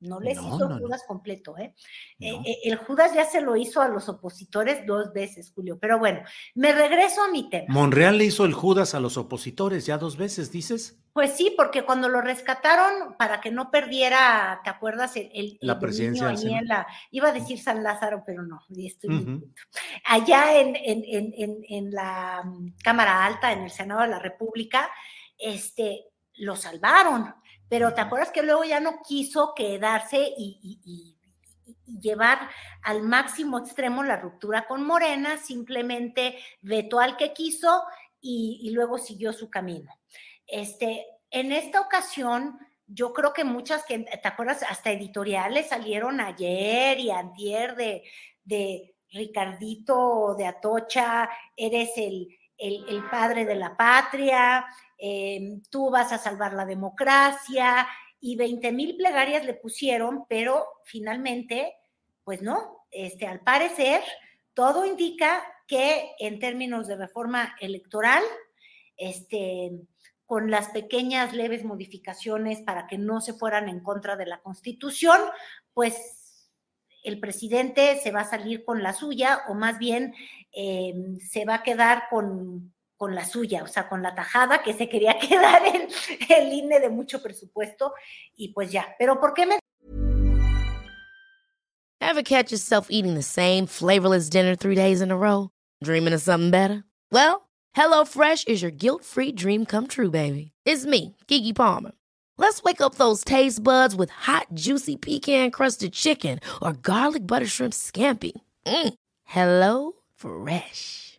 No les hizo el Judas completo, ¿eh? Eh, ¿eh? El Judas ya se lo hizo a los opositores dos veces, Julio. Pero bueno, me regreso a mi tema. ¿Monreal le hizo el Judas a los opositores ya dos veces, dices? Pues sí, porque cuando lo rescataron para que no perdiera, ¿te acuerdas? El, la presidencia. iba a decir San Lázaro, pero no, estoy Allá en, en, en la mm, Cámara Alta, en el Senado de la República, este, lo salvaron pero te acuerdas que luego ya no quiso quedarse y, llevar al máximo extremo la ruptura con Morena, simplemente vetó al que quiso y, luego siguió su camino. Este, en esta ocasión, yo creo que muchas que, ¿te acuerdas? Hasta editoriales salieron ayer y antier de, de Ricardito de Atocha, eres el, el padre de la patria, Em, tú vas a salvar la democracia, y 20 mil plegarias le pusieron, pero finalmente, pues no, este, al parecer, todo indica que en términos de reforma electoral, este, con las pequeñas leves modificaciones para que no se fueran en contra de la Constitución, pues el presidente se va a salir con la suya o más bien em, se va a quedar con, con la suya, o sea, con la tajada que se quería quedar el, el INE de mucho presupuesto y pues ya. Pero ¿por qué me Ever catch yourself eating the same flavorless dinner three days in a row? Dreaming of something better? Well, HelloFresh is your guilt-free dream come true, baby. It's me, Kiki Palmer. Let's wake up those taste buds with hot, juicy pecan-crusted chicken or garlic butter shrimp scampi. Mm. Hello Fresh.